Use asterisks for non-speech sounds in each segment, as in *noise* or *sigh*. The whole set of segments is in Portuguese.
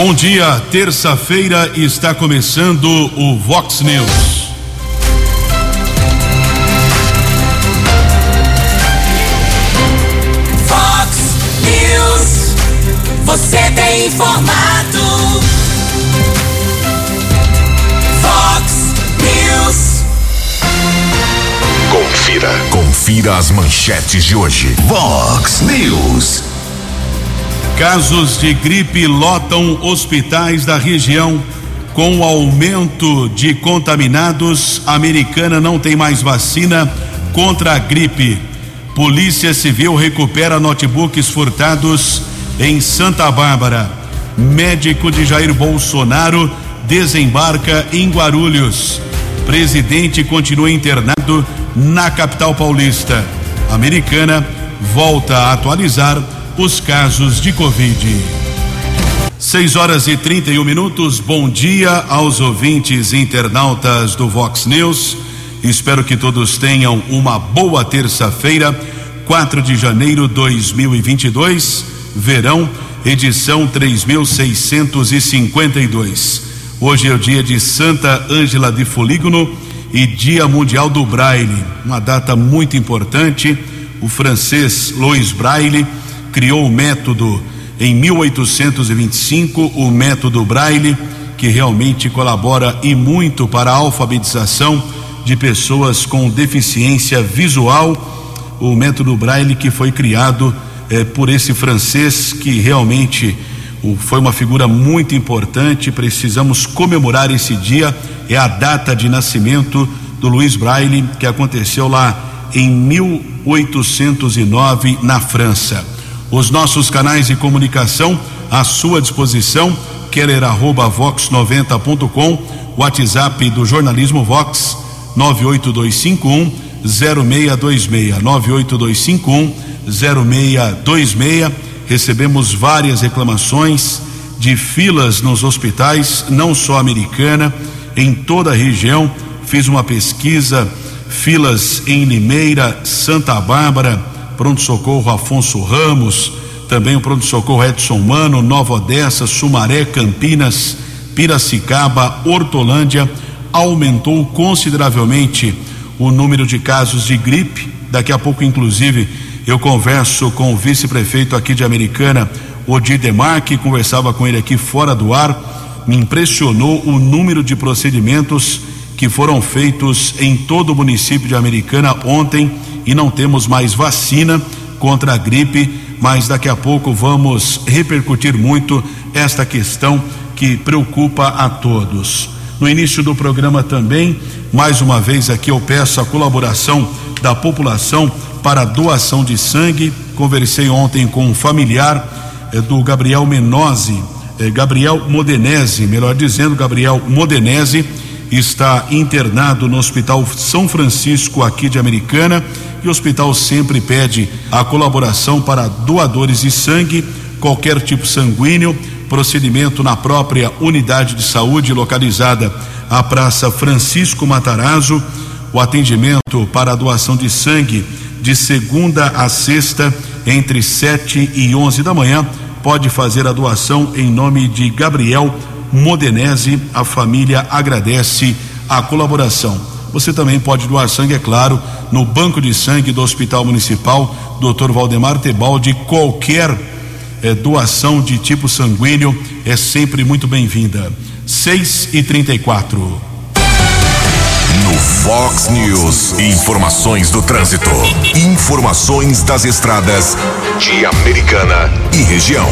Bom dia, terça-feira está começando o Vox News. Vox News, você tem informado. Vox News. Confira. Confira as manchetes de hoje. Vox News. Casos de gripe lotam hospitais da região. Com o aumento de contaminados, a americana não tem mais vacina contra a gripe. Polícia Civil recupera notebooks furtados em Santa Bárbara. Médico de Jair Bolsonaro desembarca em Guarulhos. Presidente continua internado na capital paulista. Americana volta a atualizar os casos de Covid. 6 horas e 31 minutos. Bom dia aos ouvintes internautas do Vox News. Espero que todos tenham uma boa terça-feira, 4 de janeiro de 2022, verão, edição 3652. Hoje é o dia de Santa Ângela de Folígono e Dia Mundial do Braille, uma data muito importante. O francês Louis Braille criou o método em 1825, o método Braille, que realmente colabora e muito para a alfabetização de pessoas com deficiência visual. O método Braille que foi criado eh, por esse francês que realmente foi uma figura muito importante. Precisamos comemorar esse dia. É a data de nascimento do Luiz Braille, que aconteceu lá em 1809 na França. Os nossos canais de comunicação à sua disposição, querer arroba vox90.com, WhatsApp do jornalismo Vox 98251 0626 98251 0626 recebemos várias reclamações de filas nos hospitais, não só americana, em toda a região. Fiz uma pesquisa, filas em Limeira, Santa Bárbara, pronto-socorro Afonso Ramos, também o pronto-socorro Edson Mano, Nova Odessa, Sumaré, Campinas, Piracicaba, Hortolândia, aumentou consideravelmente o número de casos de gripe. Daqui a pouco, inclusive, eu converso com o vice-prefeito aqui de Americana, Odir Demar, que conversava com ele aqui fora do ar. Me impressionou o número de procedimentos que foram feitos em todo o município de Americana ontem e não temos mais vacina contra a gripe, mas daqui a pouco vamos repercutir muito esta questão que preocupa a todos. No início do programa também, mais uma vez aqui eu peço a colaboração da população para doação de sangue. Conversei ontem com um familiar eh, do Gabriel Menose, eh, Gabriel Modenese, melhor dizendo, Gabriel Modenese está internado no Hospital São Francisco aqui de Americana e o hospital sempre pede a colaboração para doadores de sangue, qualquer tipo sanguíneo, procedimento na própria unidade de saúde localizada à Praça Francisco Matarazzo, o atendimento para a doação de sangue de segunda a sexta, entre 7 e 11 da manhã. Pode fazer a doação em nome de Gabriel Modenese. A família agradece a colaboração. Você também pode doar sangue, é claro, no Banco de Sangue do Hospital Municipal, Dr. Valdemar Tebaldi. Qualquer eh, doação de tipo sanguíneo é sempre muito bem-vinda. 6 e 34 No Fox News, informações do trânsito. Informações das estradas de Americana e região.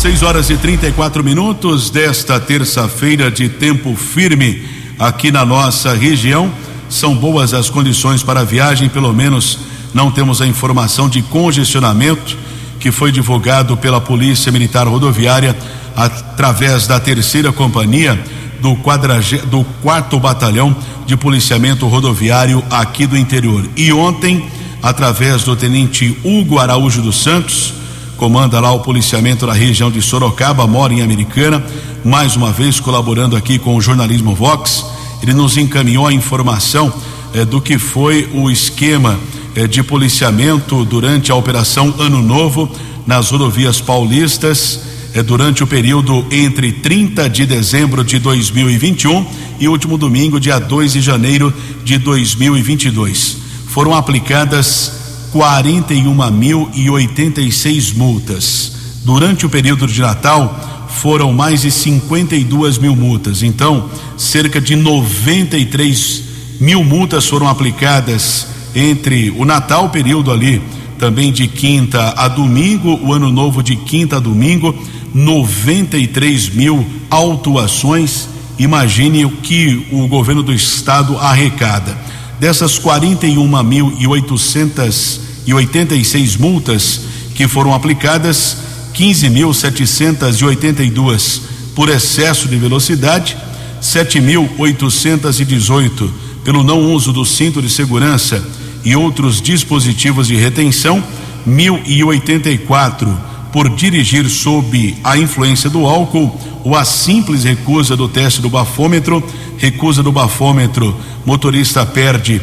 6 horas e 34 minutos desta terça-feira de tempo firme aqui na nossa região. São boas as condições para a viagem, pelo menos não temos a informação de congestionamento que foi divulgado pela Polícia Militar Rodoviária através da terceira companhia do, quadrage, do quarto batalhão de policiamento rodoviário aqui do interior. E ontem, através do tenente Hugo Araújo dos Santos, comanda lá o policiamento da região de Sorocaba, mora em Americana, mais uma vez colaborando aqui com o jornalismo Vox. Ele nos encaminhou a informação eh, do que foi o esquema eh, de policiamento durante a Operação Ano Novo nas rodovias paulistas. eh, durante o período entre 30 de dezembro de 2021 e último domingo, dia 2 de janeiro de 2022. Foram aplicadas 41.086 multas. Durante o período de Natal, foram mais de 52 mil multas. Então, cerca de 93 mil multas foram aplicadas entre o Natal, período ali também de quinta a domingo, o ano novo de quinta a domingo, 93 mil autuações. Imagine o que o governo do estado arrecada. Dessas 41.886 multas que foram aplicadas, 15.782 por excesso de velocidade, 7.818 pelo não uso do cinto de segurança e outros dispositivos de retenção, 1.084 por dirigir sob a influência do álcool ou a simples recusa do teste do bafômetro, recusa do bafômetro, motorista perde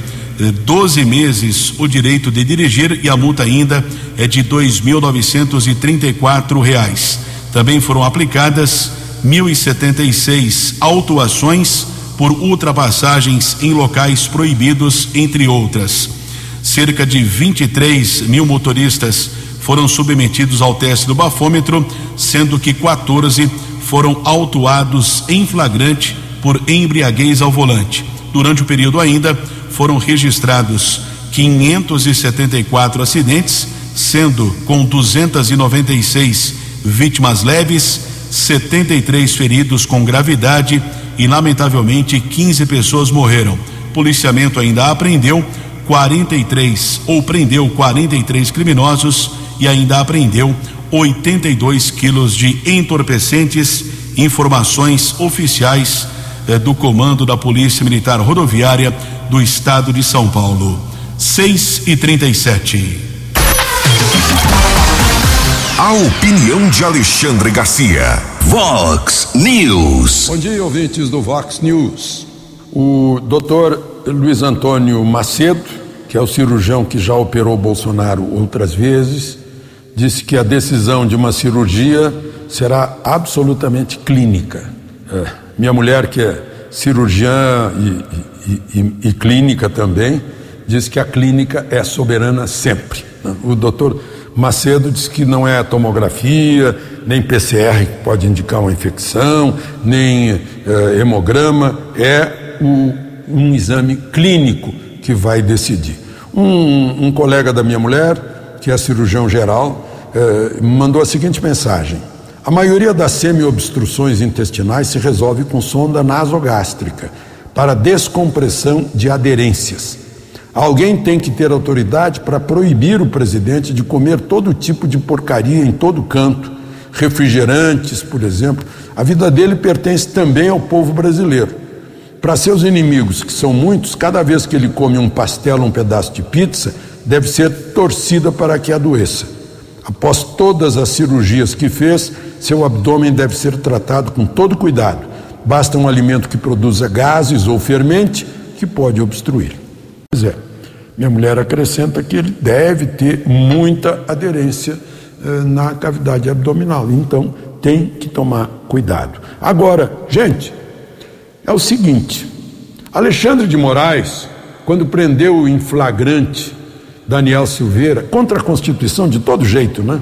12 eh, meses o direito de dirigir e a multa ainda é de quatro reais. Também foram aplicadas mil e setenta e seis autuações por ultrapassagens em locais proibidos, entre outras. Cerca de 23 mil motoristas foram submetidos ao teste do bafômetro, sendo que 14 foram autuados em flagrante por embriaguez ao volante. Durante o período ainda foram registrados 574 acidentes, sendo com 296 vítimas leves, 73 feridos com gravidade e lamentavelmente 15 pessoas morreram. Policiamento ainda apreendeu 43 ou prendeu 43 criminosos e ainda apreendeu 82 quilos de entorpecentes. Informações oficiais eh, do comando da Polícia Militar Rodoviária do Estado de São Paulo. 6 e 37. A opinião de Alexandre Garcia. Vox News. Bom dia, ouvintes do Vox News. O doutor Luiz Antônio Macedo, que é o cirurgião que já operou Bolsonaro outras vezes, disse que a decisão de uma cirurgia será absolutamente clínica. É, minha mulher, que é cirurgiã e, e, e, e, clínica também, diz que a clínica é soberana sempre. O doutor Macedo diz que não é tomografia, nem PCR que pode indicar uma infecção, nem uh, hemograma, é o, um exame clínico que vai decidir. Um, um, colega da minha mulher, que é cirurgião geral, uh, mandou a seguinte mensagem: a maioria das semiobstruções intestinais se resolve com sonda nasogástrica para descompressão de aderências. Alguém tem que ter autoridade para proibir o presidente de comer todo tipo de porcaria em todo canto, refrigerantes, por exemplo. A vida dele pertence também ao povo brasileiro. Para seus inimigos, que são muitos, cada vez que ele come um pastel, um pedaço de pizza, deve ser torcida para que adoeça. Após todas as cirurgias que fez, seu abdômen deve ser tratado com todo cuidado. Basta um alimento que produza gases ou fermente que pode obstruir. Pois é. Minha mulher acrescenta que ele deve ter muita aderência eh, na cavidade abdominal, então tem que tomar cuidado. Agora, gente, é o seguinte: Alexandre de Moraes, quando prendeu em flagrante Daniel Silveira, contra a Constituição de todo jeito, né?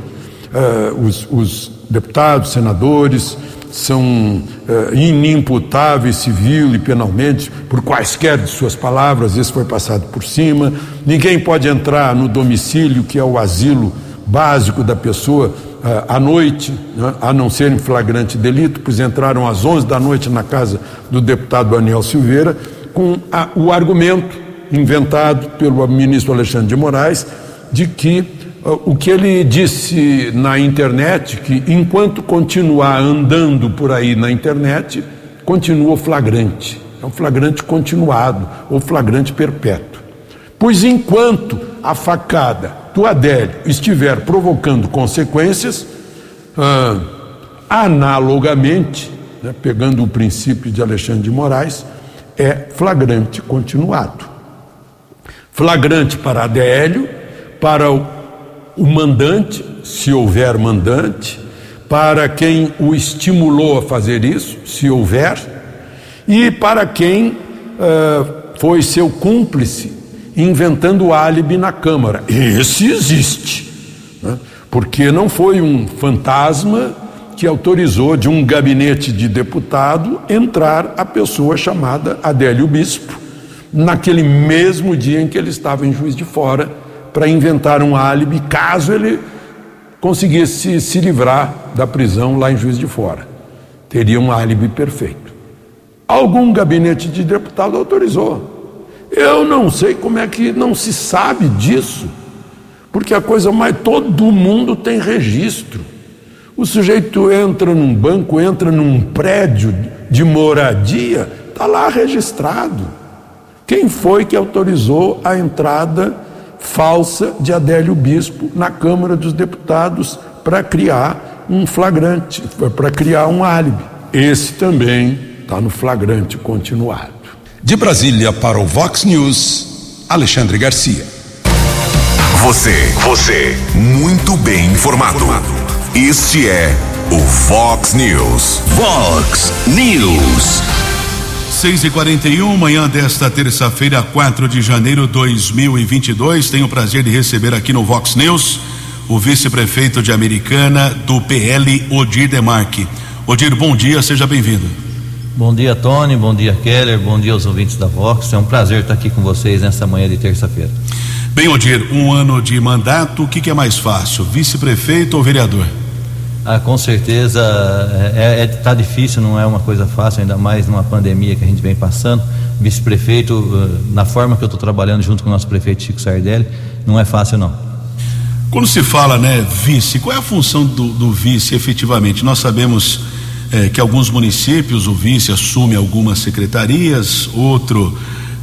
Eh, os, os deputados, senadores, são uh, inimputáveis civil e penalmente por quaisquer de suas palavras, isso foi passado por cima. Ninguém pode entrar no domicílio, que é o asilo básico da pessoa, uh, à noite, né, a não ser em flagrante delito, pois entraram às 11 da noite na casa do deputado Daniel Silveira, com a, o argumento inventado pelo ministro Alexandre de Moraes de que o que ele disse na internet, que enquanto continuar andando por aí na internet, continua flagrante. É um flagrante continuado ou flagrante perpétuo. Pois enquanto a facada do Adélio estiver provocando consequências, ah, analogamente, né, pegando o princípio de Alexandre de Moraes, é flagrante continuado. Flagrante para Adélio, para o o mandante, se houver mandante, para quem o estimulou a fazer isso, se houver, e para quem uh, foi seu cúmplice inventando álibi na Câmara. Esse existe, né? porque não foi um fantasma que autorizou de um gabinete de deputado entrar a pessoa chamada Adélio Bispo, naquele mesmo dia em que ele estava em Juiz de Fora, para inventar um álibi, caso ele conseguisse se livrar da prisão lá em Juiz de Fora. Teria um álibi perfeito. Algum gabinete de deputado autorizou. Eu não sei como é que não se sabe disso, porque a coisa mais. Todo mundo tem registro. O sujeito entra num banco, entra num prédio de moradia, está lá registrado. Quem foi que autorizou a entrada falsa de Adélio Bispo na Câmara dos Deputados para criar um flagrante, para criar um álibi? Esse também está no flagrante continuado. De Brasília para o Vox News, Alexandre Garcia. Você, você, muito bem informado. Este é o Fox News. Fox News. 6 e 41 manhã desta terça-feira, 4 de janeiro de 2022. Tenho o prazer de receber aqui no Vox News o vice-prefeito de Americana do PL, Odir Demarque. Odir, bom dia, seja bem-vindo. Bom dia, Tony. Bom dia, Keller. Bom dia aos ouvintes da Vox. É um prazer estar aqui com vocês nesta manhã de terça-feira. Bem, Odir, um ano de mandato, o que, que é mais fácil, vice-prefeito ou vereador? Ah, com certeza é, é, tá difícil, não é uma coisa fácil, ainda mais numa pandemia que a gente vem passando. Vice-prefeito, na forma que eu estou trabalhando junto com o nosso prefeito Chico Sardelli, não é fácil não. Quando se fala, né, vice, qual é a função do, do vice efetivamente? Nós sabemos é, que alguns municípios o vice assume algumas secretarias, outro,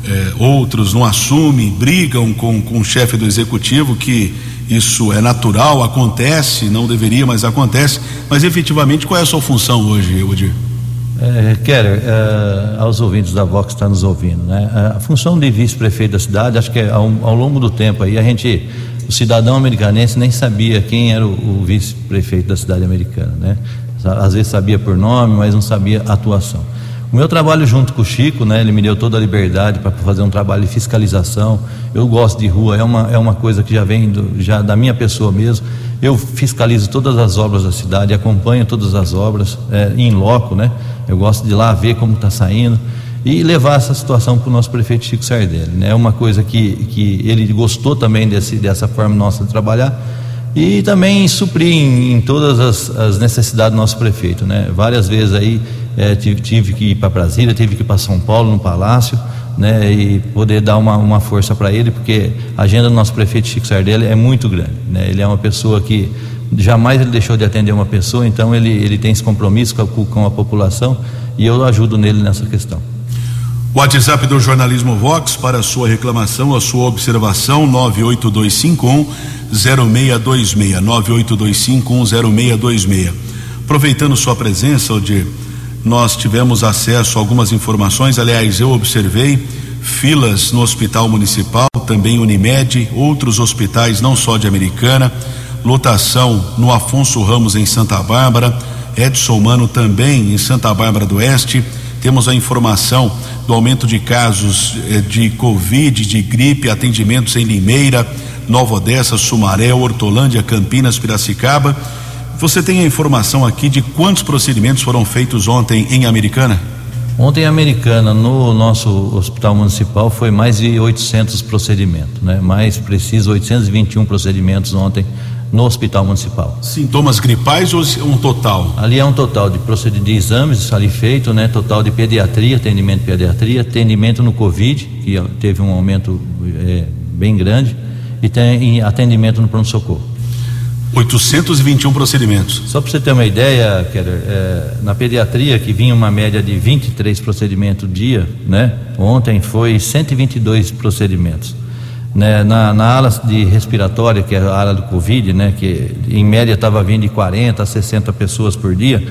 é, outros não assumem, brigam com, com o chefe do executivo que isso é natural, acontece, não deveria, mas acontece. Mas efetivamente, qual é a sua função hoje, Odir? É, Keller, é, aos ouvintes da Vox que estão nos ouvindo, né? A função de vice-prefeito da cidade, acho que é ao, ao, longo do tempo aí, a gente, o cidadão americanense nem sabia quem era o, o vice-prefeito da cidade americana, né? Às vezes sabia por nome, mas não sabia atuação. O meu trabalho junto com o Chico, né, ele me deu toda a liberdade para fazer um trabalho de fiscalização. Eu gosto de rua, é uma, é uma coisa que já vem do, já da minha pessoa mesmo. Eu fiscalizo todas as obras da cidade, acompanho todas as obras é, em loco, né? Eu gosto de ir lá ver como está saindo e levar essa situação para o nosso prefeito Chico Sardelli. Né? É uma coisa que, que ele gostou também desse, dessa forma nossa de trabalhar e também suprir em, em todas as, as, necessidades do nosso prefeito. Né? Várias vezes aí é, tive, tive, que ir para Brasília, tive que ir para São Paulo, no Palácio, né, e poder dar uma, uma força para ele, porque a agenda do nosso prefeito Chico Sardelli é muito grande. Né, ele é uma pessoa que jamais ele deixou de atender uma pessoa, então ele, ele tem esse compromisso com a, com a população e eu ajudo nele nessa questão. WhatsApp do Jornalismo Vox para sua reclamação, a sua observação, 98251 0626. 98251 0626. Aproveitando sua presença, Odir, nós tivemos acesso a algumas informações, aliás, eu observei filas no Hospital Municipal, também Unimed, outros hospitais, não só de Americana, lotação no Afonso Ramos em Santa Bárbara, Edson Mano também em Santa Bárbara do Oeste. Temos a informação do aumento de casos eh, de Covid, de gripe, atendimentos em Limeira, Nova Odessa, Sumaré, Hortolândia, Campinas, Piracicaba você tem a informação aqui de quantos procedimentos foram feitos ontem em Americana? Ontem em Americana, no nosso hospital municipal, foi mais de 800 procedimentos, né? Mais preciso, 821 procedimentos ontem no hospital municipal. Sintomas gripais ou um total? Ali é um total de procedimentos de exames ali feito, né? Total de pediatria, atendimento de pediatria, atendimento no Covid, que teve um aumento é, bem grande, e tem atendimento no pronto-socorro. 821 procedimentos. Só para você ter uma ideia, Keller, é, na pediatria, que vinha uma média de 23 procedimentos dia, né? Ontem foi 122 procedimentos. Né? Na, na ala de respiratória, que é a ala do Covid, né? Que em média estava vindo de 40 a 60 pessoas por dia.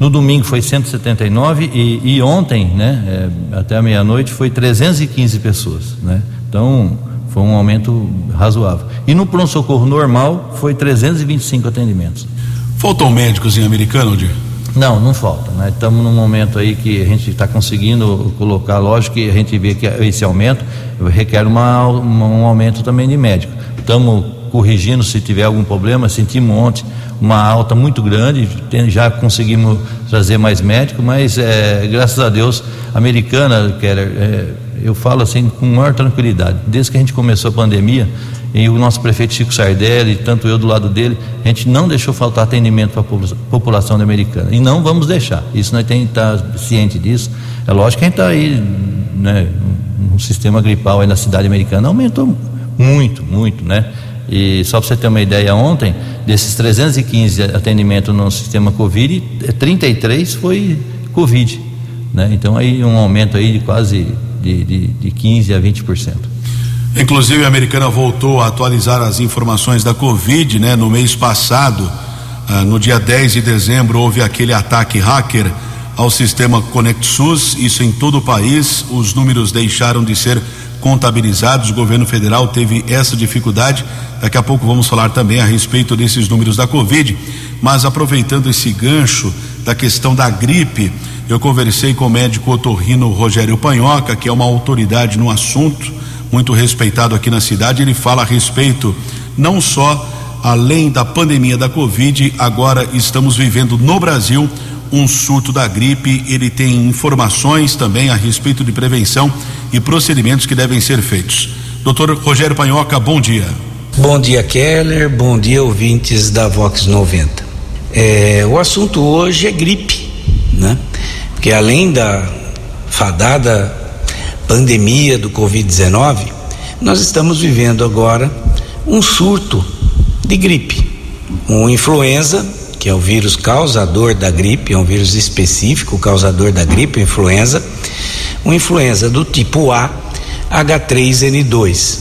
No domingo foi 179 e, e ontem, né? É, até meia-noite foi 315 pessoas, né? Então foi um aumento razoável. E no pronto-socorro normal foi 325 atendimentos. Faltam médicos em Americana, Odir? Não, não falta. Né? Estamos num momento aí que a gente está conseguindo colocar, lógico que a gente vê que esse aumento requer uma, uma, um aumento também de médico. Estamos corrigindo se tiver algum problema, sentimos ontem uma alta muito grande, já conseguimos trazer mais médicos, mas é, graças a Deus, a americana, era, é, eu falo assim com maior tranquilidade, desde que a gente começou a pandemia, e o nosso prefeito Chico Sardelli, tanto eu do lado dele, a gente não deixou faltar atendimento para a população americana. E não vamos deixar. Isso nós temos que estar ciente disso. É lógico que a gente está aí, né, um sistema gripal aí na cidade americana aumentou muito, muito, né? E só para você ter uma ideia, ontem, desses 315 atendimentos no sistema Covid, 33 foi Covid. Né? Então aí um aumento aí de quase de, de, de 15 a 20%. Inclusive, a americana voltou a atualizar as informações da Covid, né? No mês passado, ah, no dia 10 de dezembro, houve aquele ataque hacker ao sistema ConectSUS, isso em todo o país. Os números deixaram de ser contabilizados, o governo federal teve essa dificuldade. Daqui a pouco vamos falar também a respeito desses números da Covid. Mas aproveitando esse gancho da questão da gripe, eu conversei com o médico otorrino Rogério Panhoca, que é uma autoridade no assunto muito respeitado aqui na cidade. Ele fala a respeito não só além da pandemia da Covid, agora estamos vivendo no Brasil um surto da gripe. Ele tem informações também a respeito de prevenção e procedimentos que devem ser feitos. Doutor Rogério Panhoca, bom dia. Bom dia, Keller. Bom dia, ouvintes da Vox 90. É, o assunto hoje é gripe, né? Porque além da fadada pandemia do Covid-19, nós estamos vivendo agora um surto de gripe. Um influenza, que é o vírus causador da gripe, é um vírus específico causador da gripe, influenza, um influenza do tipo A, H3N2,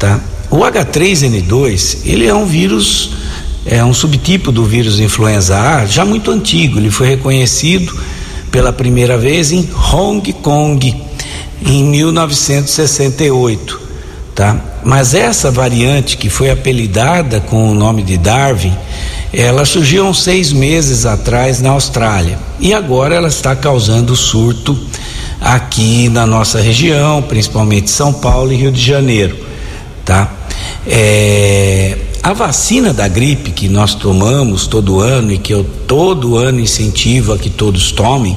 tá? O H3N2, ele é um vírus, é um subtipo do vírus influenza A, já muito antigo, ele foi reconhecido pela primeira vez em Hong Kong, em 1968, tá? Mas essa variante que foi apelidada com o nome de Darwin, ela surgiu uns seis meses atrás na Austrália e agora ela está causando surto aqui na nossa região, principalmente São Paulo e Rio de Janeiro, tá? É, a vacina da gripe que nós tomamos todo ano e que eu todo ano incentivo a que todos tomem,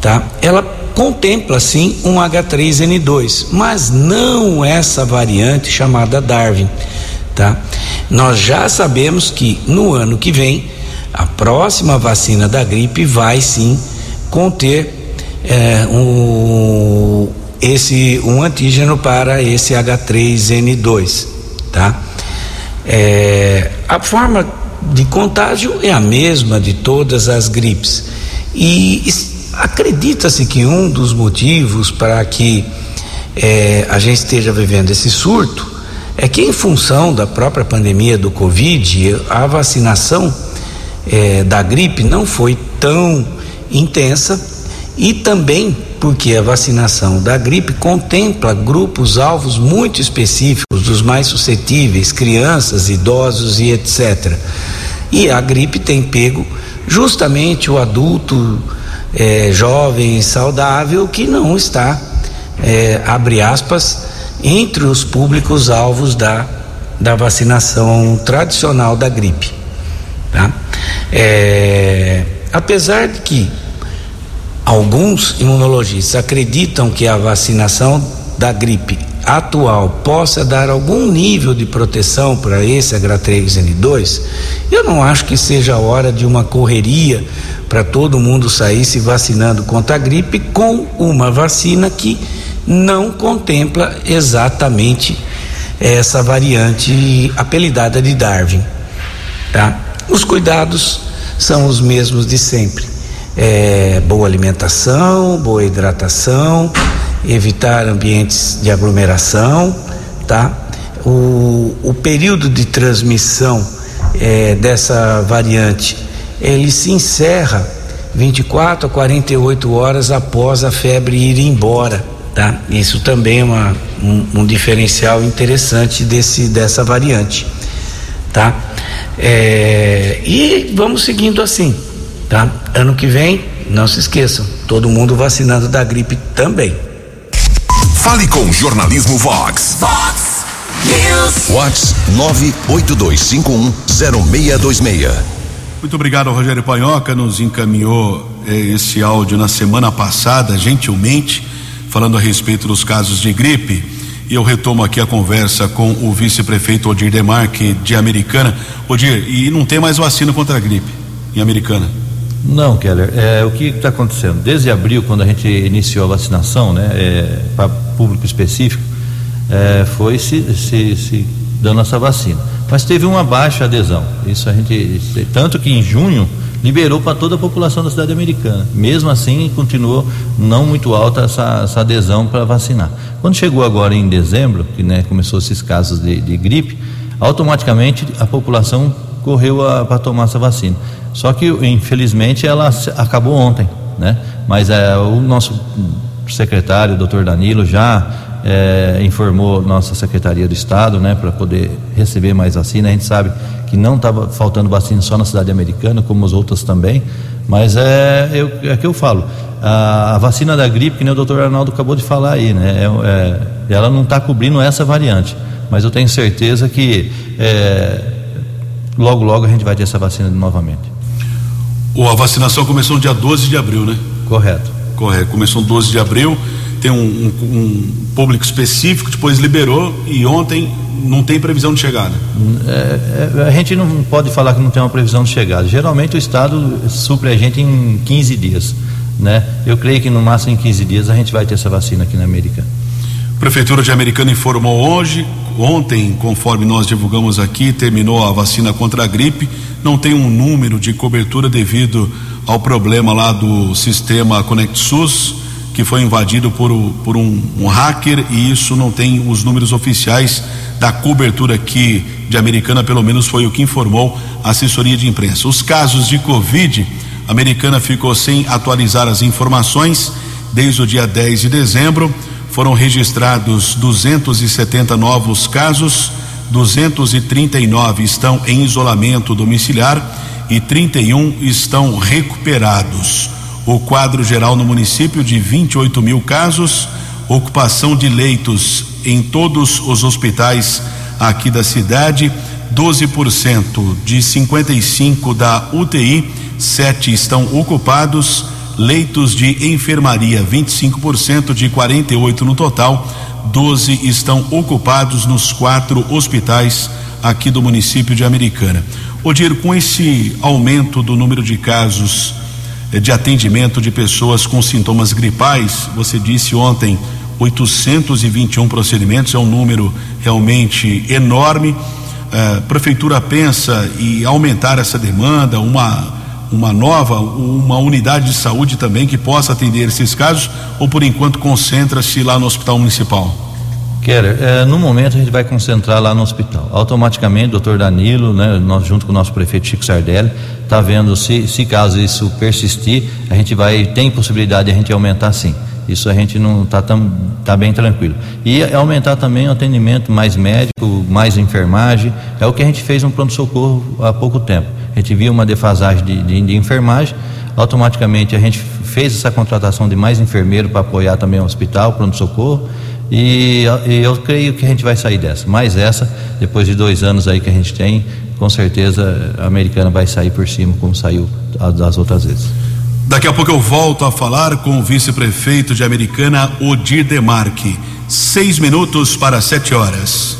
tá? Ela contempla sim um H3N2, mas não essa variante chamada Darwin, tá? Nós já sabemos que no ano que vem a próxima vacina da gripe vai sim conter é, um, esse um antígeno para esse H3N2, tá? É, a forma de contágio é a mesma de todas as gripes. E Acredita-se que um dos motivos para que é, a gente esteja vivendo esse surto é que, em função da própria pandemia do Covid, a vacinação é, da gripe não foi tão intensa e também porque a vacinação da gripe contempla grupos alvos muito específicos dos mais suscetíveis, crianças, idosos e etc. E a gripe tem pego justamente o adulto é, jovem, saudável, que não está, é, abre aspas, entre os públicos alvos da, da vacinação tradicional da gripe. Tá? É, apesar de que alguns imunologistas acreditam que a vacinação da gripe atual possa dar algum nível de proteção para esse H3N2, eu não acho que seja hora de uma correria para todo mundo sair se vacinando contra a gripe com uma vacina que não contempla exatamente essa variante apelidada de Darwin, tá? Os cuidados são os mesmos de sempre. É, boa alimentação, boa hidratação, evitar ambientes de aglomeração, tá? O, o período de transmissão é, dessa variante ele se encerra 24 a 48 horas após a febre ir embora, tá? Isso também é uma, um, um diferencial interessante desse dessa variante, tá? É, e vamos seguindo assim, tá? Ano que vem, não se esqueçam, todo mundo vacinando da gripe também. Fale com o Jornalismo Vox. Vox News. Vox 982510626. Muito obrigado, Rogério Panhoca. Nos encaminhou eh, esse áudio na semana passada, gentilmente, falando a respeito dos casos de gripe. E eu retomo aqui a conversa com o vice-prefeito Odir Demarque, de Americana. Odir, e não tem mais vacina contra a gripe em Americana? Não, Keller. É, o que está acontecendo? Desde abril, quando a gente iniciou a vacinação, né, é, para público específico, é, foi se, se, se dando essa vacina. Mas teve uma baixa adesão. Isso a gente. Tanto que em junho liberou para toda a população da cidade americana. Mesmo assim, continuou não muito alta essa, essa adesão para vacinar. Quando chegou agora em dezembro, que né, começou esses casos de, de gripe, automaticamente a população correu para tomar essa vacina. Só que, infelizmente, ela acabou ontem, né? Mas é, o nosso secretário, doutor Danilo, já é, informou nossa Secretaria do Estado, né, para poder receber mais vacina. A gente sabe que não estava faltando vacina só na cidade americana, como as outras também, mas é, eu, é que eu falo, a, a, vacina da gripe, que nem o doutor Arnaldo acabou de falar aí, né, é, é ela não está cobrindo essa variante, mas eu tenho certeza que é, logo, logo a gente vai ter essa vacina novamente. a vacinação começou no dia 12 de abril, né? Correto. Correto, começou no 12 de abril tem um, um, um, público específico, depois liberou e ontem não tem previsão de chegada. É, é, a gente não pode falar que não tem uma previsão de chegada. Geralmente o Estado supre a gente em 15 dias. Né? Eu creio que no máximo em 15 dias a gente vai ter essa vacina aqui na América. Prefeitura de Americana informou hoje, ontem, conforme nós divulgamos aqui, terminou a vacina contra a gripe. Não tem um número de cobertura devido ao problema lá do sistema ConectSUS que foi invadido por, por um, um, hacker e isso não tem os números oficiais da cobertura aqui de Americana, pelo menos foi o que informou a assessoria de imprensa. Os casos de Covid, a Americana ficou sem atualizar as informações desde o dia 10 de dezembro. Foram registrados 270 novos casos, 239 estão em isolamento domiciliar e 31 estão recuperados. O quadro geral no município de 28 mil casos, ocupação de leitos em todos os hospitais aqui da cidade, 12% de 55 da UTI, 7 estão ocupados, leitos de enfermaria, 25% de 48 no total, 12 estão ocupados nos quatro hospitais aqui do município de Americana. Odir, com esse aumento do número de casos eh, de atendimento de pessoas com sintomas gripais. Você disse ontem 821 procedimentos, é um número realmente enorme. A eh, prefeitura pensa em aumentar essa demanda, uma uma nova, uma unidade de saúde também que possa atender esses casos, ou por enquanto concentra-se lá no Hospital Municipal? Keller, é, no momento a gente vai concentrar lá no hospital. Automaticamente, doutor Danilo, né, nós junto com o nosso prefeito Chico Sardelli, está vendo se, se caso isso persistir, a gente vai, tem possibilidade de a gente aumentar sim. Isso a gente não está tá bem tranquilo. E aumentar também o atendimento mais médico, mais enfermagem, é o que a gente fez no pronto-socorro há pouco tempo. A gente viu uma defasagem de, de, de enfermagem, automaticamente a gente fez essa contratação de mais enfermeiro para apoiar também o hospital, pronto-socorro e, e, eu creio que a gente vai sair dessa. Mas essa, depois de dois anos aí que a gente tem, com certeza a americana vai sair por cima, como saiu das outras vezes. Daqui a pouco eu volto a falar com o vice-prefeito de Americana, Odir Demarque. Seis minutos para sete horas.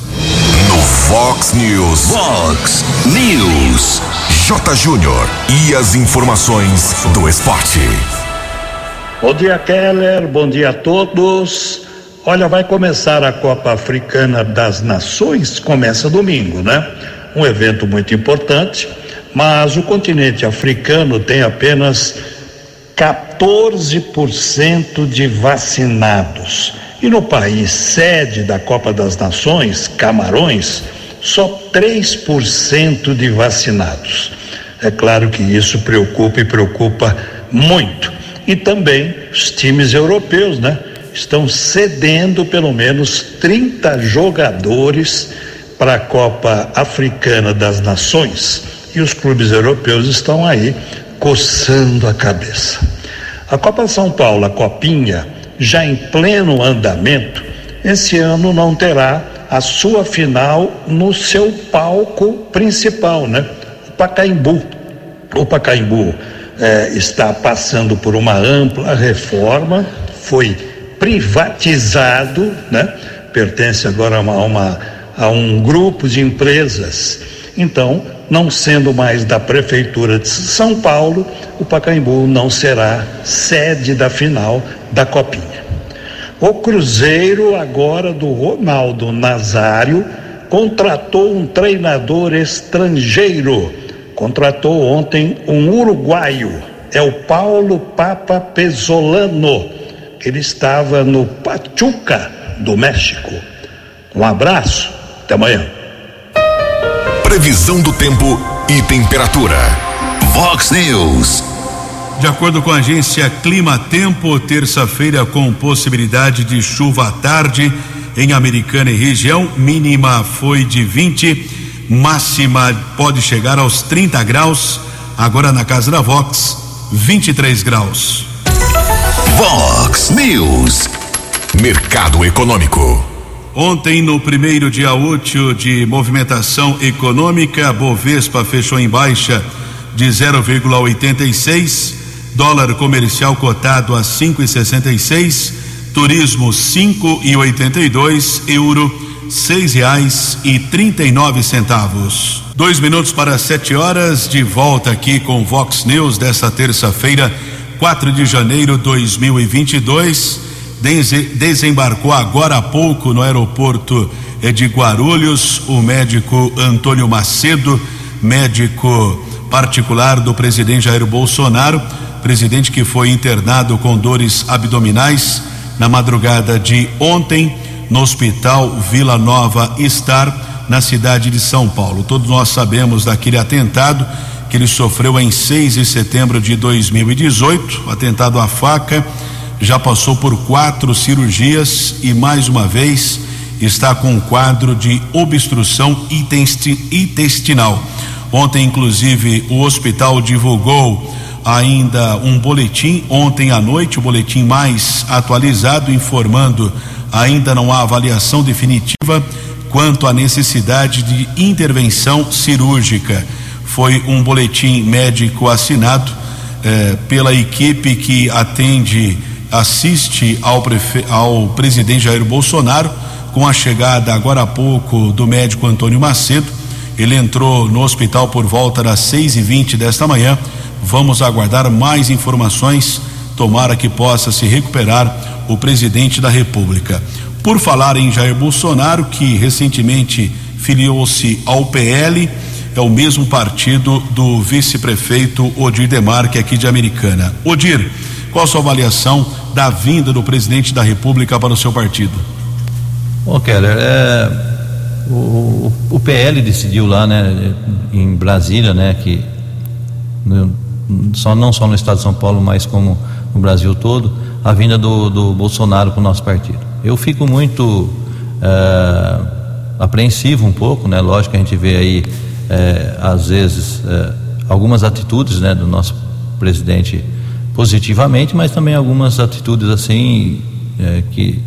No Fox News. Fox News. J. Júnior. E as informações do esporte. Bom dia, Keller. Bom dia a todos. Olha, vai começar a Copa Africana das Nações, começa domingo, né? Um evento muito importante, mas o continente africano tem apenas 14% de vacinados. E no país sede da Copa das Nações, Camarões, só 3% de vacinados. É claro que isso preocupa e preocupa muito. E também os times europeus, né? estão cedendo pelo menos 30 jogadores para a Copa Africana das Nações e os clubes europeus estão aí coçando a cabeça. A Copa São Paulo, a Copinha, já em pleno andamento, esse ano não terá a sua final no seu palco principal, né? O Pacaembu. O Pacaembu eh, está passando por uma ampla reforma, foi privatizado, né? Pertence agora a, uma, a, uma, a um grupo de empresas. Então, não sendo mais da Prefeitura de São Paulo, o Pacaembu não será sede da final da Copinha. O Cruzeiro, agora do Ronaldo Nazário, contratou um treinador estrangeiro. Contratou ontem um uruguaio, é o Paulo Papa Pesolano. Ele estava no Pachuca, do México. Um abraço, até amanhã. Previsão do tempo e temperatura. Vox News. De acordo com a agência Clima Tempo, terça-feira com possibilidade de chuva à tarde em Americana e região, mínima foi de 20, máxima pode chegar aos 30 graus. Agora na casa da Vox, 23 graus. Vox News. Mercado Econômico. Ontem, no primeiro dia útil de movimentação econômica, Bovespa fechou em baixa de 0,86 dólar comercial cotado a cinco e sessenta e seis, turismo cinco e oitenta e dois, euro seis reais e trinta e nove centavos. Dois minutos para sete horas, de volta aqui com Vox News dessa terça-feira, 4 de janeiro de 2022. Desembarcou agora há pouco no aeroporto de Guarulhos o médico Antônio Macedo, médico particular do presidente Jair Bolsonaro presidente que foi internado com dores abdominais na madrugada de ontem no Hospital Vila Nova Star, na cidade de São Paulo. Todos nós sabemos daquele atentado que ele sofreu em 6 de setembro de 2018, atentado à faca, já passou por quatro cirurgias e mais uma vez está com um quadro de obstrução intestinal. Ontem, inclusive, o hospital divulgou ainda um boletim ontem à noite, o boletim mais atualizado, informando ainda não há avaliação definitiva quanto à necessidade de intervenção cirúrgica. Foi um boletim médico assinado eh, pela equipe que atende, assiste ao, prefe... ao presidente Jair Bolsonaro, com a chegada agora há pouco do médico Antônio Macedo. Ele entrou no hospital por volta das seis e vinte desta manhã Vamos aguardar mais informações. Tomara que possa se recuperar o presidente da República. Por falar em Jair Bolsonaro, que recentemente filiou-se ao PL, é o mesmo partido do vice-prefeito Odir Demarque aqui de Americana. Odir, qual a sua avaliação da vinda do presidente da República para o seu partido? Bom, Keller, é, o, o PL decidiu lá, né, em Brasília, né, que no, só não só no estado de São Paulo, mas como no Brasil todo, a vinda do, do Bolsonaro para o nosso partido. Eu fico muito é, apreensivo um pouco, né? Lógico que a gente vê aí é, às vezes é, algumas atitudes, né, do nosso presidente positivamente, mas também algumas atitudes assim que.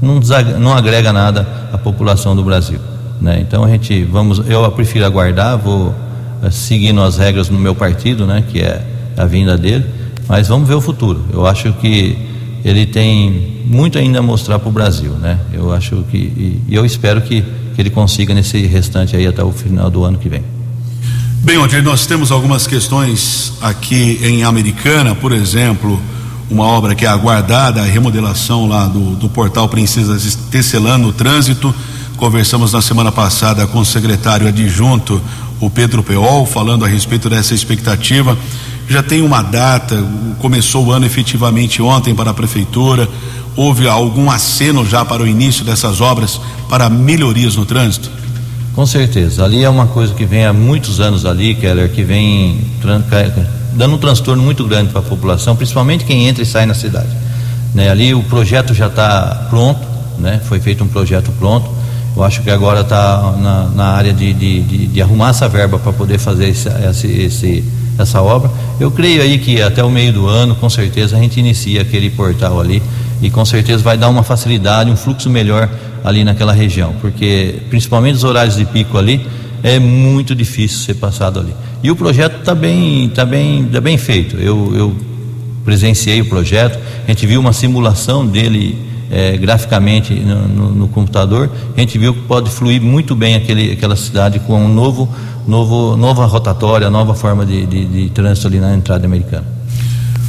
Não, não agrega nada à população do Brasil, né? Então a gente vamos, eu prefiro aguardar, vou eh, seguindo as regras no meu partido, né, que é a vinda dele, mas vamos ver o futuro. Eu acho que ele tem muito ainda a mostrar para o Brasil, né? Eu acho que e, e eu espero que, que ele consiga nesse restante aí até o final do ano que vem. Bem, onde nós temos algumas questões aqui em Americana, por exemplo, uma obra que é aguardada, a remodelação lá do, do portal Princesa Tecelano, no trânsito. Conversamos na semana passada com o secretário adjunto, o Pedro Peol, falando a respeito dessa expectativa. Já tem uma data, começou o ano efetivamente ontem para a prefeitura. Houve algum aceno já para o início dessas obras para melhorias no trânsito? Com certeza. Ali é uma coisa que vem há muitos anos ali, Keller, que vem dando um transtorno muito grande para a população, principalmente quem entra e sai na cidade. Né? Ali o projeto já está pronto, né? foi feito um projeto pronto Eu acho que agora está na, na, área de, de, de, de, arrumar essa verba para poder fazer esse, esse, esse, essa obra. Eu creio aí que até o meio do ano, com certeza, a gente inicia aquele portal ali e com certeza vai dar uma facilidade, um fluxo melhor ali naquela região, porque principalmente os horários de pico ali é muito difícil ser passado ali. E o projeto está bem, tá bem, tá bem feito. Eu, eu presenciei o projeto, a gente viu uma simulação dele é, graficamente no, no, no, computador, a gente viu que pode fluir muito bem aquele, aquela cidade com um novo, novo, nova rotatória, nova forma de, de, de trânsito ali na entrada americana.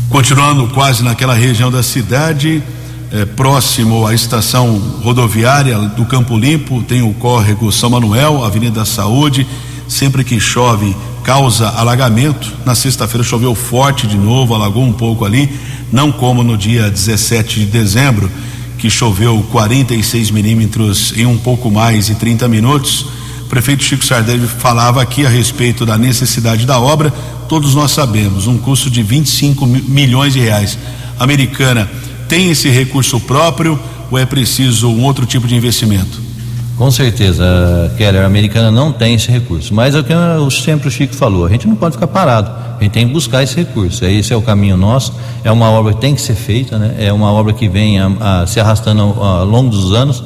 Continuando quase naquela região da cidade, é, próximo à estação rodoviária do Campo Limpo, tem o córrego São Manuel, Avenida da Saúde. Sempre que chove, causa alagamento. Na sexta-feira choveu forte de novo, alagou um pouco ali, não como no dia 17 de dezembro, que choveu 46 milímetros em um pouco mais de 30 minutos. O prefeito Chico Sardelli falava aqui a respeito da necessidade da obra. Todos nós sabemos, um custo de 25 milhões de reais. Americana tem esse recurso próprio ou é preciso um outro tipo de investimento? Com certeza, Keller, a americana não tem esse recurso, mas é o que eu, sempre o Chico falou, a gente não pode ficar parado, a gente tem que buscar esse recurso, esse é o caminho nosso, é uma obra que tem que ser feita, né? é uma obra que vem a, a, se arrastando ao, longo dos anos,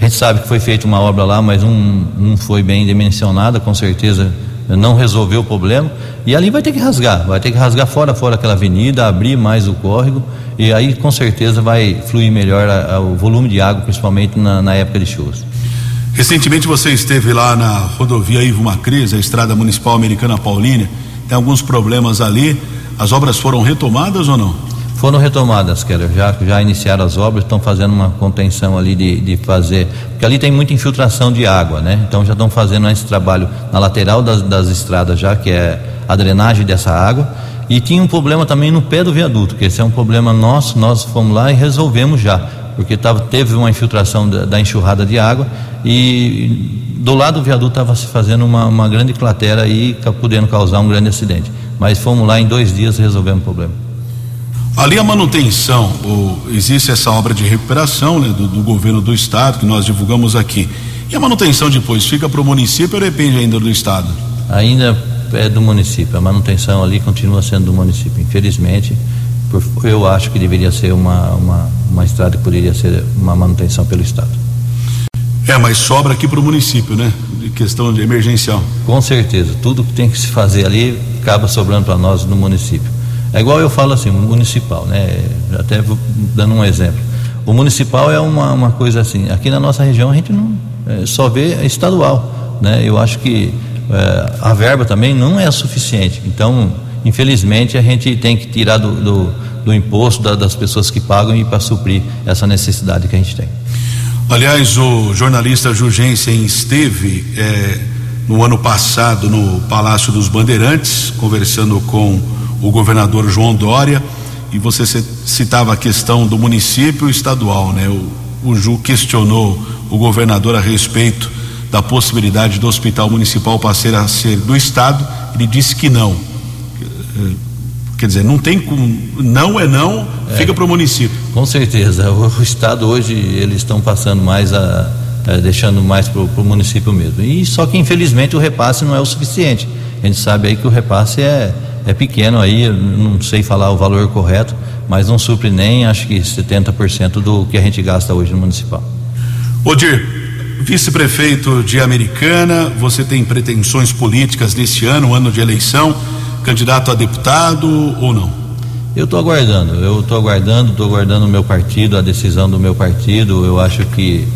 a gente sabe que foi feita uma obra lá, mas não, não foi bem dimensionada, com certeza não resolveu o problema, e ali vai ter que rasgar, vai ter que rasgar fora fora aquela avenida, abrir mais o córrego, e aí com certeza vai fluir melhor a, a, o volume de água, principalmente na, na época de chuvas. Recentemente você esteve lá na rodovia Ivo Macris, a estrada municipal americana Paulínia, tem alguns problemas ali, as obras foram retomadas ou não? Foram retomadas, Keller, já, já iniciaram as obras, estão fazendo uma contenção ali de, de fazer, porque ali tem muita infiltração de água, né? Então já estão fazendo esse trabalho na lateral das, das estradas já, que é a drenagem dessa água, e tinha um problema também no pé do viaduto, que esse é um problema nosso, nós fomos lá e resolvemos já, porque tava, teve uma infiltração da, da enxurrada de água e do lado do viaduto estava se fazendo uma, uma grande cratera e podendo causar um grande acidente. Mas fomos lá em dois dias e resolvemos o problema. Ali a manutenção, existe essa obra de recuperação né, do, do, governo do estado que nós divulgamos aqui. E a manutenção depois fica para o município ou depende ainda do estado? Ainda é do município. A manutenção ali continua sendo do município. Infelizmente, por, eu acho que deveria ser uma, uma, uma estrada que poderia ser uma manutenção pelo estado. É, mas sobra aqui para o município, né? De questão de emergencial. Com certeza. Tudo que tem que se fazer ali acaba sobrando para nós no município. É igual eu falo assim, municipal, né? Até dando um exemplo. O municipal é uma, uma coisa assim, aqui na nossa região a gente não é, só vê estadual, né? Eu acho que é, a verba também não é suficiente. Então, infelizmente, a gente tem que tirar do, do, do imposto da, das pessoas que pagam e para suprir essa necessidade que a gente tem. Aliás, o jornalista Jurgensen esteve é, no ano passado no Palácio dos Bandeirantes, conversando com o governador João Dória e você citava a questão do município estadual, né? O, o Ju questionou o governador a respeito da possibilidade do hospital municipal passar a ser do estado, ele disse que não. Quer dizer, não tem como, não é não, é, fica para o município. Com certeza, o, o, estado hoje eles estão passando mais a, a deixando mais para o município mesmo. E só que infelizmente o repasse não é o suficiente. A gente sabe aí que o repasse é é pequeno aí, não sei falar o valor correto, mas não supre nem acho que 70% do que a gente gasta hoje no municipal. Odir, vice-prefeito de Americana, você tem pretensões políticas neste ano, ano de eleição, candidato a deputado ou não? Eu estou aguardando, eu estou aguardando, estou aguardando o meu partido, a decisão do meu partido. Eu acho que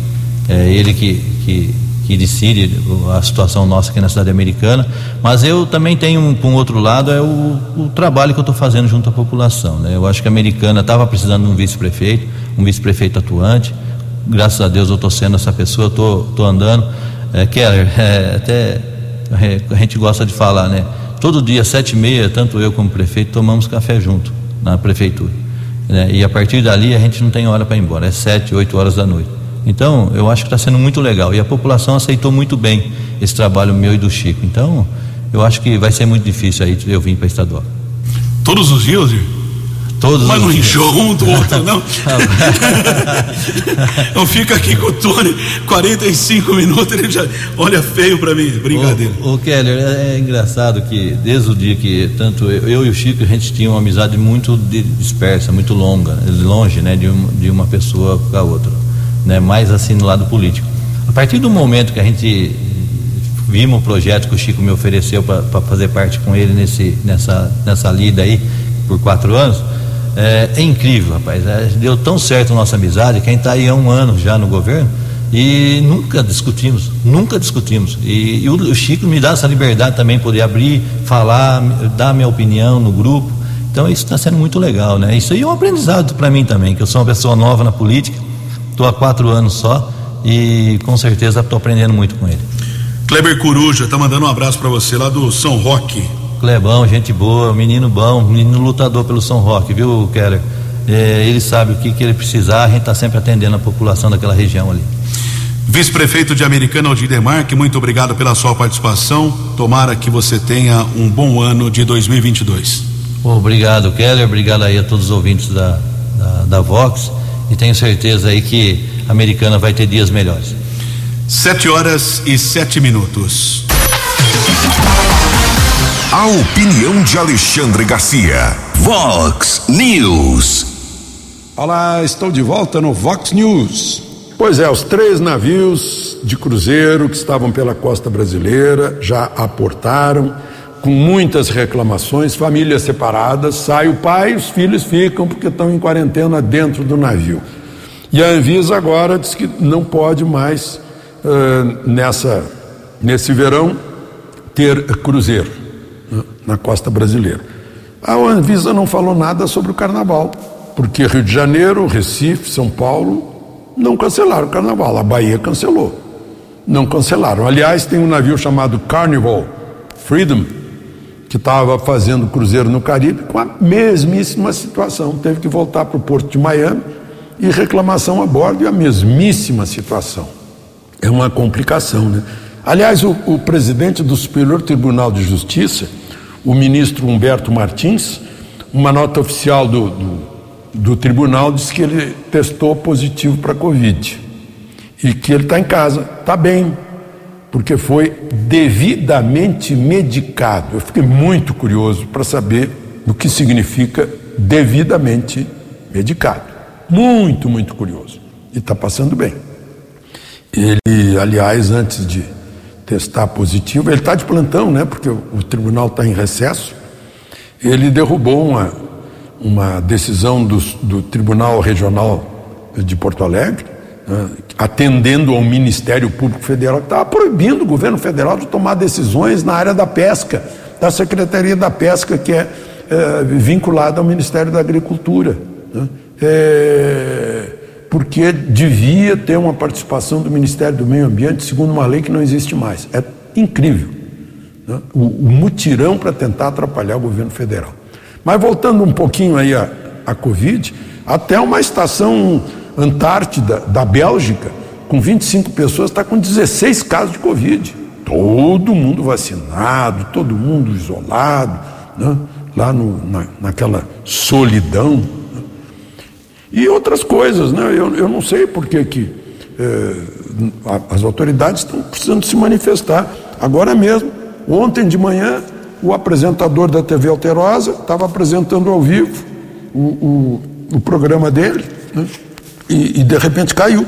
é ele que, que que decide a situação nossa aqui na cidade americana, mas eu também tenho um, um outro lado é o, o trabalho que eu estou fazendo junto à população. Né? Eu acho que a americana estava precisando de um vice-prefeito, um vice-prefeito atuante. Graças a Deus eu estou sendo essa pessoa, estou andando. É, Keller, *laughs* é, até é, a gente gosta de falar, né? Todo dia, sete e meia, tanto eu como o prefeito, tomamos café junto na prefeitura. Né? E a partir dali a gente não tem hora para ir embora, é sete, oito horas da noite. Então, eu acho que está sendo muito legal. E a população aceitou muito bem esse trabalho meu e do Chico. Então, eu acho que vai ser muito difícil aí eu vir para estadual. Todos os dias, Todos Mas não enjoa um do outro, não. *laughs* Eu fico aqui com o Tony 45 minutos, ele já olha feio pra mim. Brincadeira. O, Keller, é, é engraçado que desde o dia que tanto eu, eu e o Chico a gente tinha uma amizade muito dispersa, muito longa, longe, né, de, um- de uma pessoa para outra, né, mais assim no lado político. A partir do momento que a gente vimos o projeto que o Chico me ofereceu para fazer parte com ele nesse, nessa, nessa lida aí por quatro anos, é, é incrível, rapaz. É, deu tão certo a nossa amizade que a gente está aí há um ano já no governo e nunca discutimos, nunca discutimos. E, e o, o Chico me dá essa liberdade também, poder abrir, falar, dar minha opinião no grupo. Então isso está sendo muito legal, né? Isso aí é um aprendizado para mim também, que eu sou uma pessoa nova na política, estou há quatro anos só e com certeza estou aprendendo muito com ele. Kleber Coruja tá mandando um abraço pra você lá do São Roque. Clebão, gente boa, menino bom, menino lutador pelo São Roque, viu, Keller? É, ele sabe o que, que ele precisar, a gente está sempre atendendo a população daquela região ali. Vice-prefeito de Americana, Aldir Demarque, muito obrigado pela sua participação. Tomara que você tenha um bom ano de 2022. Obrigado, Keller, obrigado aí a todos os ouvintes da, da, da Vox e tenho certeza aí que a Americana vai ter dias melhores. Sete horas e sete minutos. A opinião de Alexandre Garcia. Vox News. Olá, estou de volta no Vox News. Pois é, os três navios de cruzeiro que estavam pela costa brasileira já aportaram, com muitas reclamações, famílias separadas, sai o pai, os filhos ficam porque estão em quarentena dentro do navio. E a Anvisa agora diz que não pode mais, eh, nessa, nesse verão, ter cruzeiro na costa brasileira. A Anvisa não falou nada sobre o carnaval, porque Rio de Janeiro, Recife, São Paulo não cancelaram o carnaval, a Bahia cancelou. Não cancelaram. Aliás, tem um navio chamado Carnival Freedom, que estava fazendo cruzeiro no Caribe com a mesmíssima situação. Teve que voltar para o porto de Miami e reclamação a bordo e a mesmíssima situação. É uma complicação, né? Aliás, o, o presidente do Superior Tribunal de Justiça, o ministro Humberto Martins, uma nota oficial do, do, do tribunal diz que ele testou positivo para Covid e que ele está em casa, está bem, porque foi devidamente medicado. Eu fiquei muito curioso para saber o que significa devidamente medicado. Muito, muito curioso. E está passando bem. Ele, aliás, antes de testar positivo, ele está de plantão, né? Porque o, o tribunal está em recesso. Ele derrubou uma, uma decisão do, do Tribunal Regional de Porto Alegre, né, atendendo ao Ministério Público Federal, que estava proibindo o governo federal de tomar decisões na área da pesca, da Secretaria da Pesca, que é, é vinculada ao Ministério da Agricultura. né. É, porque devia ter uma participação do Ministério do Meio Ambiente, segundo uma lei que não existe mais. É incrível né? o, o mutirão para tentar atrapalhar o governo federal. Mas voltando um pouquinho aí à, Covid, até uma estação Antártida da Bélgica, com 25 pessoas, está com 16 casos de Covid. Todo mundo vacinado, todo mundo isolado, né? lá no, na, naquela solidão. E outras coisas, né? Eu, eu não sei por que, que a- as autoridades estão precisando se manifestar. Agora mesmo, ontem de manhã, o apresentador da TV Alterosa estava apresentando ao vivo o, o, o programa dele, né? e, e de repente caiu.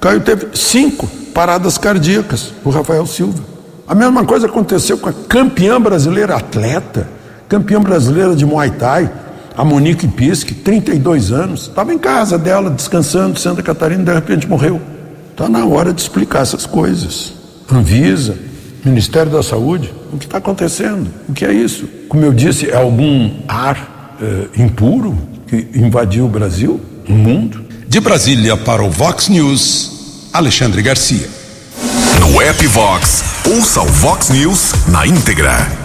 Caiu, teve cinco paradas cardíacas, o Rafael Silva. A mesma coisa aconteceu com a campeã brasileira atleta, campeã brasileira de Muay Thai, a Monique Pisque, 32 anos, estava em casa dela, descansando, Santa Catarina, de repente morreu. Está na hora de explicar essas coisas. Anvisa, Ministério da Saúde, o que está acontecendo? O que é isso? Como eu disse, é algum ar eh, impuro que invadiu o Brasil, o mundo? De Brasília para o Vox News, Alexandre Garcia. No app Vox, ouça o Vox News na íntegra.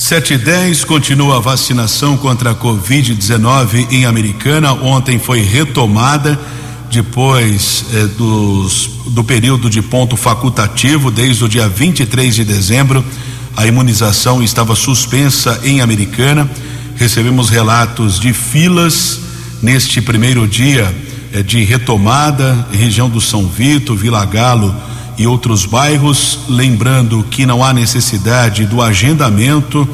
7 e 10 continua a vacinação contra a Covid-19 em Americana. Ontem foi retomada depois eh, dos, do período de ponto facultativo, desde o dia 23 de dezembro. A imunização estava suspensa em Americana. recebemos relatos de filas neste primeiro dia eh, de retomada, região do São Vito, Vila Galo e outros bairros. Lembrando que não há necessidade do agendamento,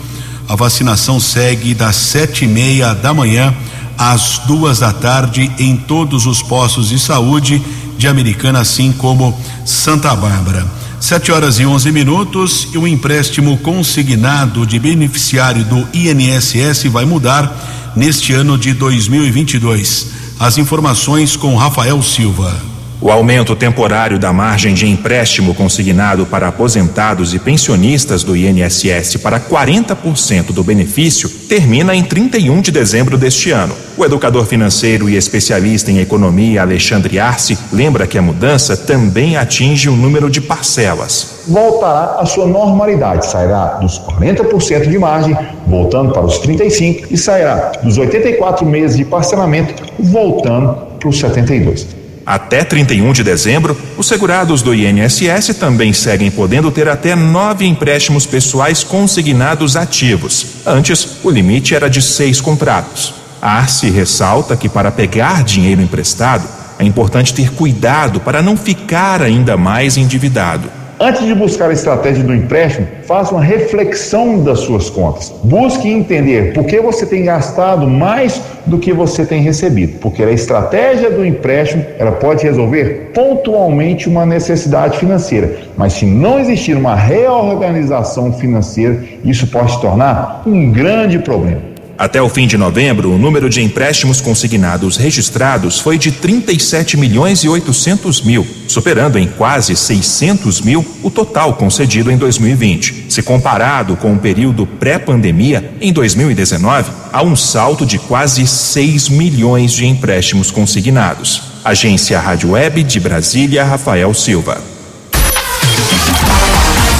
a vacinação segue das sete e meia da manhã às duas da tarde em todos os postos de saúde de Americana, assim como Santa Bárbara. Sete horas e onze minutos e o empréstimo consignado de beneficiário do INSS vai mudar neste ano de 2022. As informações com Rafael Silva. O aumento temporário da margem de empréstimo consignado para aposentados e pensionistas do INSS para 40% do benefício termina em 31 de dezembro deste ano. O educador financeiro e especialista em economia Alexandre Arce lembra que a mudança também atinge o número de parcelas. Voltará à sua normalidade, sairá dos 40% de margem, voltando para os 35 e sairá dos 84 meses de parcelamento, voltando para os 72. Até 31 de dezembro, os segurados do INSS também seguem podendo ter até nove empréstimos pessoais consignados ativos. Antes, o limite era de seis contratos. A Arce ressalta que para pegar dinheiro emprestado, é importante ter cuidado para não ficar ainda mais endividado. Antes de buscar a estratégia do empréstimo, faça uma reflexão das suas contas. Busque entender por que você tem gastado mais do que você tem recebido, porque a estratégia do empréstimo ela pode resolver pontualmente uma necessidade financeira, mas se não existir uma reorganização financeira, isso pode se tornar um grande problema. Até o fim de novembro, o número de empréstimos consignados registrados foi de 37 milhões e 800 mil, superando em quase 600 mil o total concedido em 2020. Se comparado com o período pré-pandemia, em 2019, há um salto de quase 6 milhões de empréstimos consignados. Agência Rádio Web de Brasília, Rafael Silva.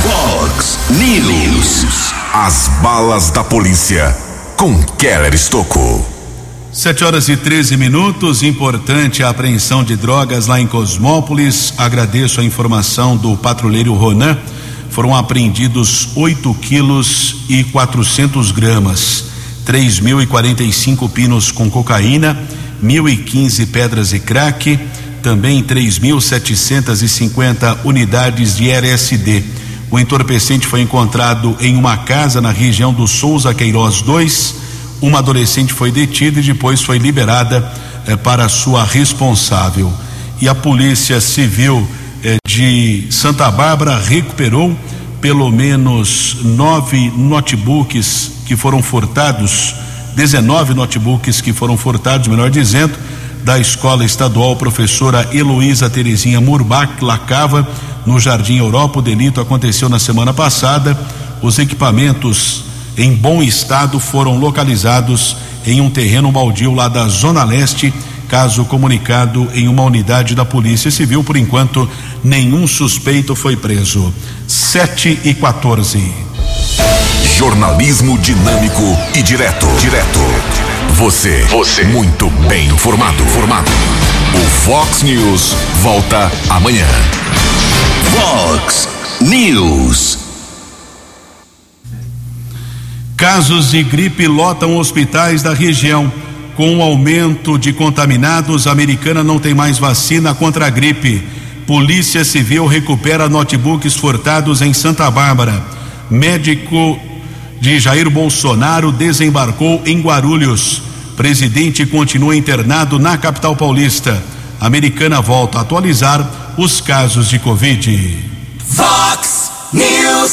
Fox News. As balas da polícia com Keller Estocou. Sete horas e 13 minutos. Importante a apreensão de drogas lá em Cosmópolis. Agradeço a informação do patrulheiro Ronan. Foram apreendidos 8 quilos e 400 gramas, 3.045 pinos com cocaína, 1.015 pedras e crack, também 3.750 unidades de LSD. O entorpecente foi encontrado em uma casa na região do Souza Queiroz 2. Uma adolescente foi detida e depois foi liberada eh, para sua responsável. E a Polícia Civil eh, de Santa Bárbara recuperou pelo menos nove notebooks que foram furtados, 19 notebooks que foram furtados, melhor dizendo, da Escola Estadual Professora Heloísa Terezinha Murbach Lacava no Jardim Europa. O delito aconteceu na semana passada. Os equipamentos em bom estado foram localizados em um terreno baldio lá da Zona Leste. Caso comunicado em uma unidade da Polícia Civil, por enquanto, nenhum suspeito foi preso. 7 e 14. Jornalismo dinâmico e direto. Direto. Você. Você. Muito bem informado. Formado. O Fox News volta amanhã. Fox News. Casos de gripe lotam hospitais da região. Com o aumento de contaminados, a americana não tem mais vacina contra a gripe. Polícia Civil recupera notebooks furtados em Santa Bárbara. Médico de Jair Bolsonaro desembarcou em Guarulhos. Presidente continua internado na capital paulista. Americana volta a atualizar os casos de Covid. Fox News.